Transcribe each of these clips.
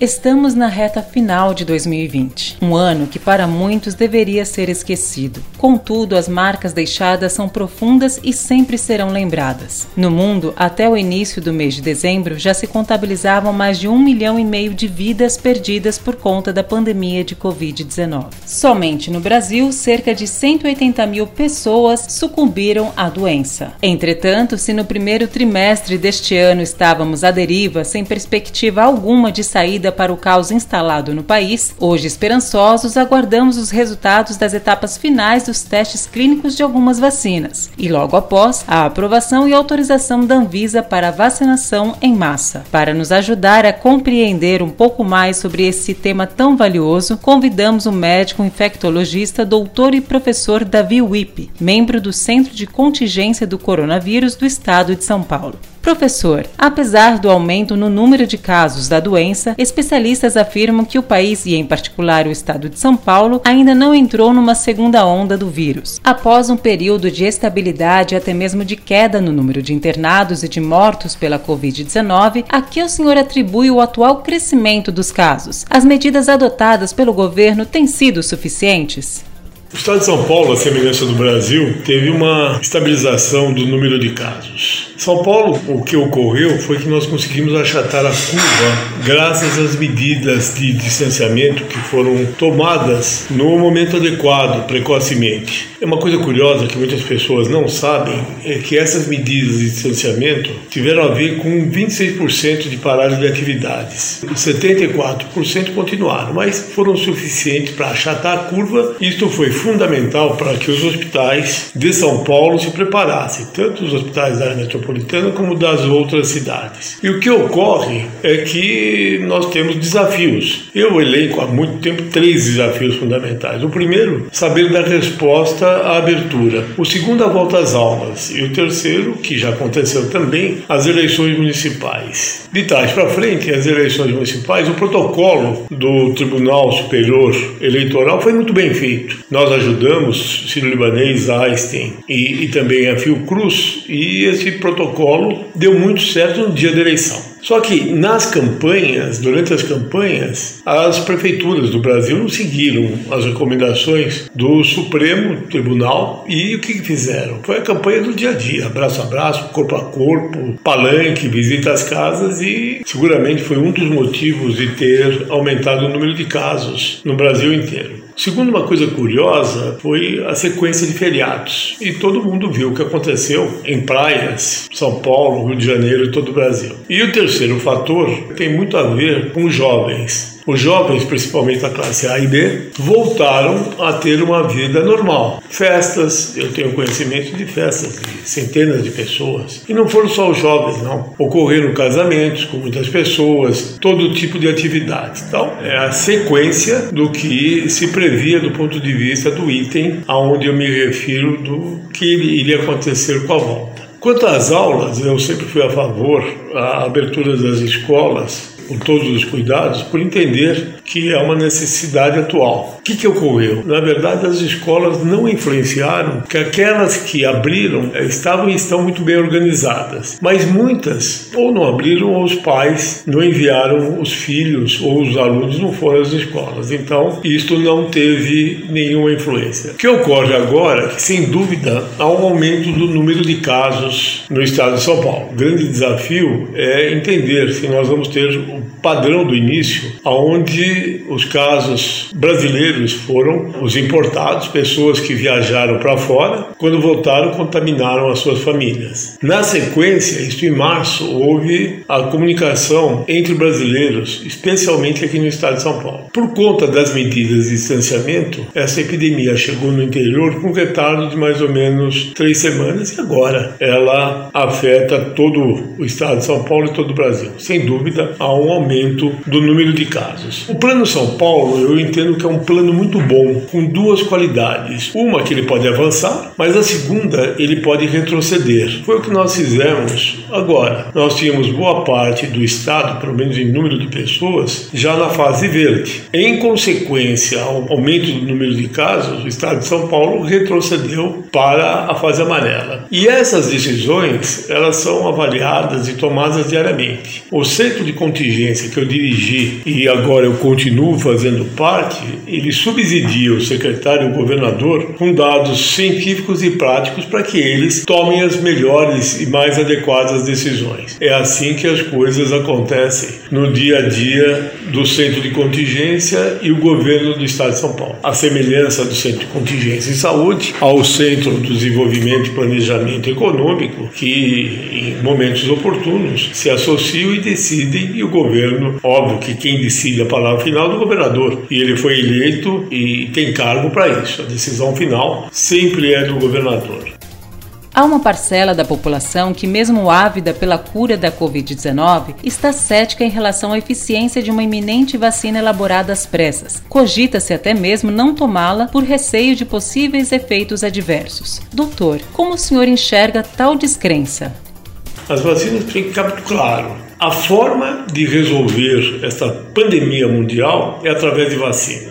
Estamos na reta final de 2020, um ano que para muitos deveria ser esquecido. Contudo, as marcas deixadas são profundas e sempre serão lembradas. No mundo, até o início do mês de dezembro, já se contabilizavam mais de um milhão e meio de vidas perdidas por conta da pandemia de Covid-19. Somente no Brasil, cerca de 180 mil pessoas sucumbiram à doença. Entretanto, se no primeiro trimestre deste ano estávamos à deriva, sem perspectiva alguma de saída para o caos instalado no país, hoje esperançosos aguardamos os resultados das etapas finais dos testes clínicos de algumas vacinas e logo após a aprovação e autorização da Anvisa para vacinação em massa. Para nos ajudar a compreender um pouco mais sobre esse tema tão valioso, convidamos o médico infectologista, doutor e professor Davi Wippe, membro do Centro de Contingência do Coronavírus do Estado de São Paulo. Professor, apesar do aumento no número de casos da doença, especialistas afirmam que o país, e em particular o estado de São Paulo, ainda não entrou numa segunda onda do vírus. Após um período de estabilidade até mesmo de queda no número de internados e de mortos pela Covid-19, a que o senhor atribui o atual crescimento dos casos? As medidas adotadas pelo governo têm sido suficientes? O estado de São Paulo, a semelhança do Brasil, teve uma estabilização do número de casos. São Paulo, o que ocorreu foi que nós conseguimos achatar a curva graças às medidas de distanciamento que foram tomadas no momento adequado, precocemente. É uma coisa curiosa que muitas pessoas não sabem é que essas medidas de distanciamento tiveram a ver com 26% de paragem de atividades. 74% continuaram, mas foram suficientes para achatar a curva. Isto foi fundamental para que os hospitais de São Paulo se preparassem, tanto os hospitais da área metropolitana como das outras cidades. E o que ocorre é que nós temos desafios. Eu elenco há muito tempo três desafios fundamentais. O primeiro, saber dar resposta à abertura. O segundo, a volta às aulas. E o terceiro, que já aconteceu também, as eleições municipais. De trás para frente, as eleições municipais, o protocolo do Tribunal Superior Eleitoral foi muito bem feito. Nós ajudamos Sírio-Libanês, Einstein e, e também a Fiocruz, e esse protocolo deu muito certo no dia da eleição. Só que nas campanhas, durante as campanhas, as prefeituras do Brasil não seguiram as recomendações do Supremo Tribunal e o que fizeram? Foi a campanha do dia a dia, braço a braço, corpo a corpo, palanque, visita às casas e seguramente foi um dos motivos de ter aumentado o número de casos no Brasil inteiro. Segundo uma coisa curiosa foi a sequência de feriados. E todo mundo viu o que aconteceu em praias, São Paulo, Rio de Janeiro e todo o Brasil. E o terceiro fator tem muito a ver com jovens os jovens, principalmente da classe A e B, voltaram a ter uma vida normal. Festas, eu tenho conhecimento de festas de centenas de pessoas. E não foram só os jovens, não. Ocorreram casamentos com muitas pessoas, todo tipo de atividades. Então, é a sequência do que se previa do ponto de vista do item aonde eu me refiro do que iria acontecer com a volta. Quanto às aulas, eu sempre fui a favor da abertura das escolas com todos os cuidados, por entender que é uma necessidade atual. O que, que ocorreu? Na verdade, as escolas não influenciaram, que aquelas que abriram eh, estavam e estão muito bem organizadas, mas muitas ou não abriram ou os pais não enviaram os filhos ou os alunos não foram às escolas. Então, isto não teve nenhuma influência. O que ocorre agora é que, sem dúvida, há um aumento do número de casos no estado de São Paulo. O grande desafio é entender se nós vamos ter padrão do início, aonde os casos brasileiros foram os importados, pessoas que viajaram para fora, quando voltaram contaminaram as suas famílias. Na sequência, isto em março, houve a comunicação entre brasileiros, especialmente aqui no estado de São Paulo. Por conta das medidas de distanciamento, essa epidemia chegou no interior com um retardo de mais ou menos três semanas e agora ela afeta todo o estado de São Paulo e todo o Brasil. Sem dúvida, há um aumento do número de casos. O Plano São Paulo, eu entendo que é um plano muito bom, com duas qualidades. Uma que ele pode avançar, mas a segunda ele pode retroceder. Foi o que nós fizemos agora. Nós tínhamos boa parte do estado, pelo menos em número de pessoas, já na fase verde. Em consequência ao aumento do número de casos, o estado de São Paulo retrocedeu para a fase amarela. E essas decisões, elas são avaliadas e tomadas diariamente. O centro de contingência que eu dirigi e agora eu continuo fazendo parte, ele subsidia o secretário e o governador com dados científicos e práticos para que eles tomem as melhores e mais adequadas decisões. É assim que as coisas acontecem no dia a dia do centro de contingência e o governo do estado de São Paulo. A semelhança do centro de contingência em saúde ao centro do desenvolvimento e planejamento econômico, que em momentos oportunos se associam e decidem e o governo, óbvio que quem decide a palavra final é o governador e ele foi eleito e tem cargo para isso. A decisão final sempre é do governador. Há uma parcela da população que, mesmo ávida pela cura da Covid-19, está cética em relação à eficiência de uma iminente vacina elaborada às pressas. Cogita-se até mesmo não tomá-la por receio de possíveis efeitos adversos. Doutor, como o senhor enxerga tal descrença? As vacinas têm que ficar muito claro a forma de resolver essa pandemia mundial é através de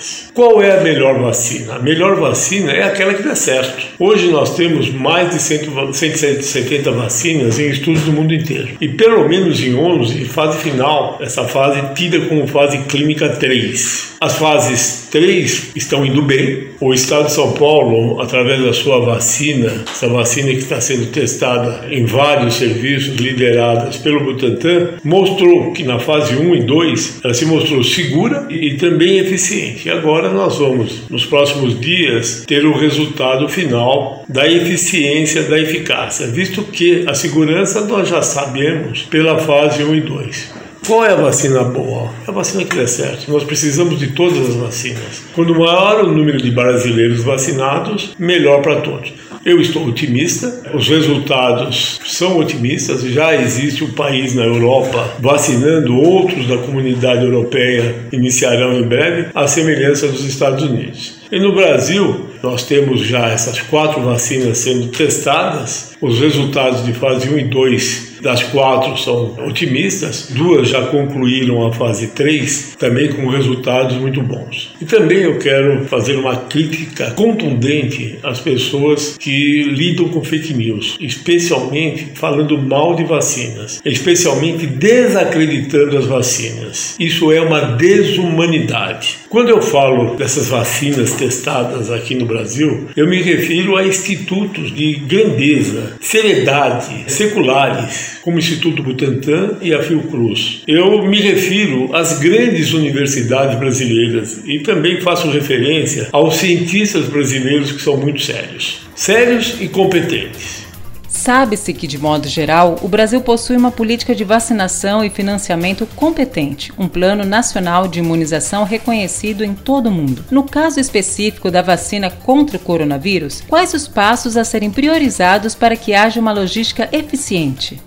vacinas. Qual é a melhor vacina? A melhor vacina é aquela que dá certo. Hoje nós temos mais de 170 vacinas em estudos do mundo inteiro. E pelo menos em 11, fase final, essa fase tida como fase clínica 3. As fases 3 estão indo bem. O Estado de São Paulo, através da sua vacina, essa vacina que está sendo testada em vários serviços lideradas pelo Butantan, mostrou que na fase 1 e 2 ela se mostrou segura e também eficiente. E agora nós vamos, nos próximos dias, ter o resultado final da eficiência, da eficácia, visto que a segurança nós já sabemos pela fase 1 e 2. Qual é a vacina boa? É a vacina que dá certo. Nós precisamos de todas as vacinas. Quanto maior o número de brasileiros vacinados, melhor para todos. Eu estou otimista, os resultados são otimistas. Já existe um país na Europa vacinando, outros da comunidade europeia iniciarão em breve, a semelhança dos Estados Unidos. E no Brasil, nós temos já essas quatro vacinas sendo testadas, os resultados de fase 1 e 2 das quatro são otimistas, duas já concluíram a fase 3, também com resultados muito bons. E também eu quero fazer uma crítica contundente às pessoas que lidam com fake news, especialmente falando mal de vacinas, especialmente desacreditando as vacinas. Isso é uma desumanidade. Quando eu falo dessas vacinas testadas aqui no Brasil, eu me refiro a institutos de grandeza, seriedade, seculares, como o Instituto Butantan e a Fiocruz. Eu me refiro às grandes universidades brasileiras e também faço referência aos cientistas brasileiros que são muito sérios. Sérios e competentes. Sabe-se que, de modo geral, o Brasil possui uma política de vacinação e financiamento competente, um plano nacional de imunização reconhecido em todo o mundo. No caso específico da vacina contra o coronavírus, quais os passos a serem priorizados para que haja uma logística eficiente?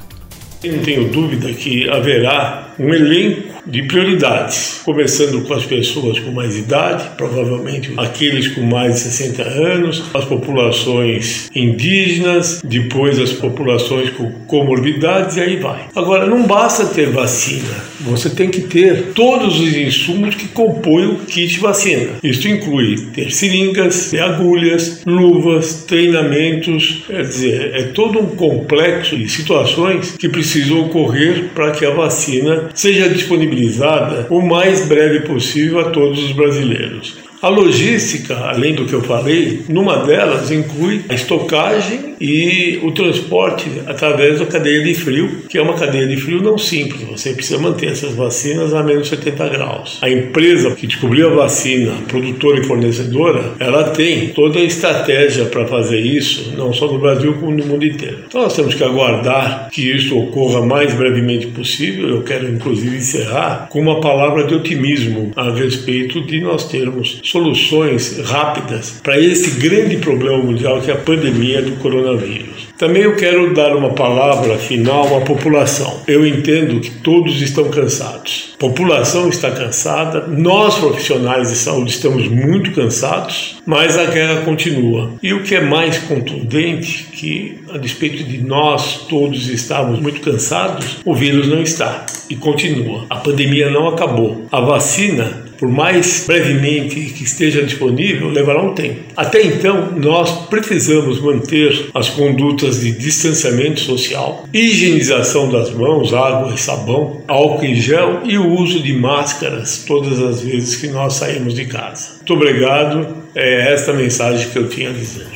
Eu não tenho dúvida que haverá um elenco de prioridades, começando com as pessoas com mais idade, provavelmente aqueles com mais de 60 anos, as populações indígenas, depois as populações com comorbidades e aí vai. Agora, não basta ter vacina, você tem que ter todos os insumos que compõem o kit vacina. Isso inclui ter seringas, ter agulhas, luvas, treinamentos, quer dizer, é todo um complexo de situações que precisam ocorrer para que a vacina seja disponibilizada o mais breve possível a todos os brasileiros. A logística, além do que eu falei, numa delas inclui a estocagem e o transporte através da cadeia de frio, que é uma cadeia de frio não simples. Você precisa manter essas vacinas a menos 70 graus. A empresa que descobriu a vacina, produtora e fornecedora, ela tem toda a estratégia para fazer isso, não só no Brasil como no mundo inteiro. Então nós temos que aguardar que isso ocorra mais brevemente possível. Eu quero inclusive encerrar com uma palavra de otimismo a respeito de nós termos soluções rápidas para esse grande problema mundial que é a pandemia do coronavírus. Também eu quero dar uma palavra final à população. Eu entendo que todos estão cansados. A população está cansada, nós profissionais de saúde estamos muito cansados, mas a guerra continua. E o que é mais contundente que a despeito de nós todos estarmos muito cansados, o vírus não está e continua. A pandemia não acabou. A vacina por mais brevemente que esteja disponível, levará um tempo. Até então, nós precisamos manter as condutas de distanciamento social, higienização das mãos, água e sabão, álcool em gel e o uso de máscaras todas as vezes que nós saímos de casa. Muito obrigado. É esta mensagem que eu tinha a dizer.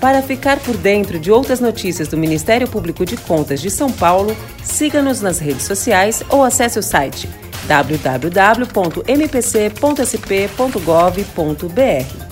Para ficar por dentro de outras notícias do Ministério Público de Contas de São Paulo, siga-nos nas redes sociais ou acesse o site www.mpc.sp.gov.br.